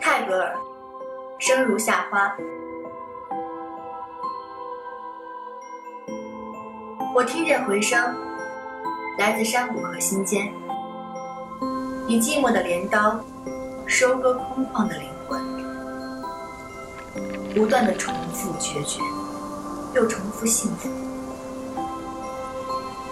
泰戈尔，生如夏花。我听见回声，来自山谷和心间，以寂寞的镰刀收割空旷的灵魂，不断的重复决绝，又重复幸福。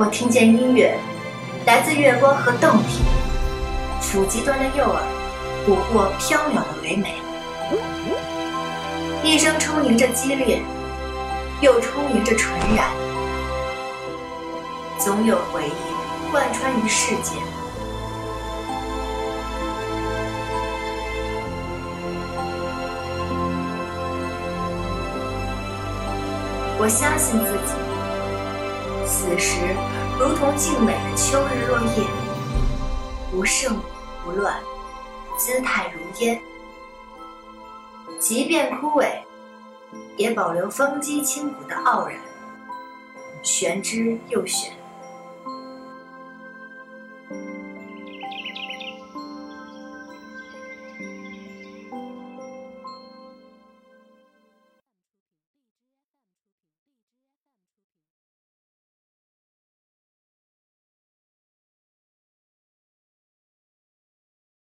我听见音乐，来自月光和洞体，抚极端的诱饵，捕获缥缈的唯美。一生充盈着激烈，又充盈着纯然，总有回忆贯穿于世间。我相信自己，此时如同静美的秋日落叶，不盛不乱，姿态如烟。即便枯萎，也保留风肌轻骨的傲然，玄之又玄。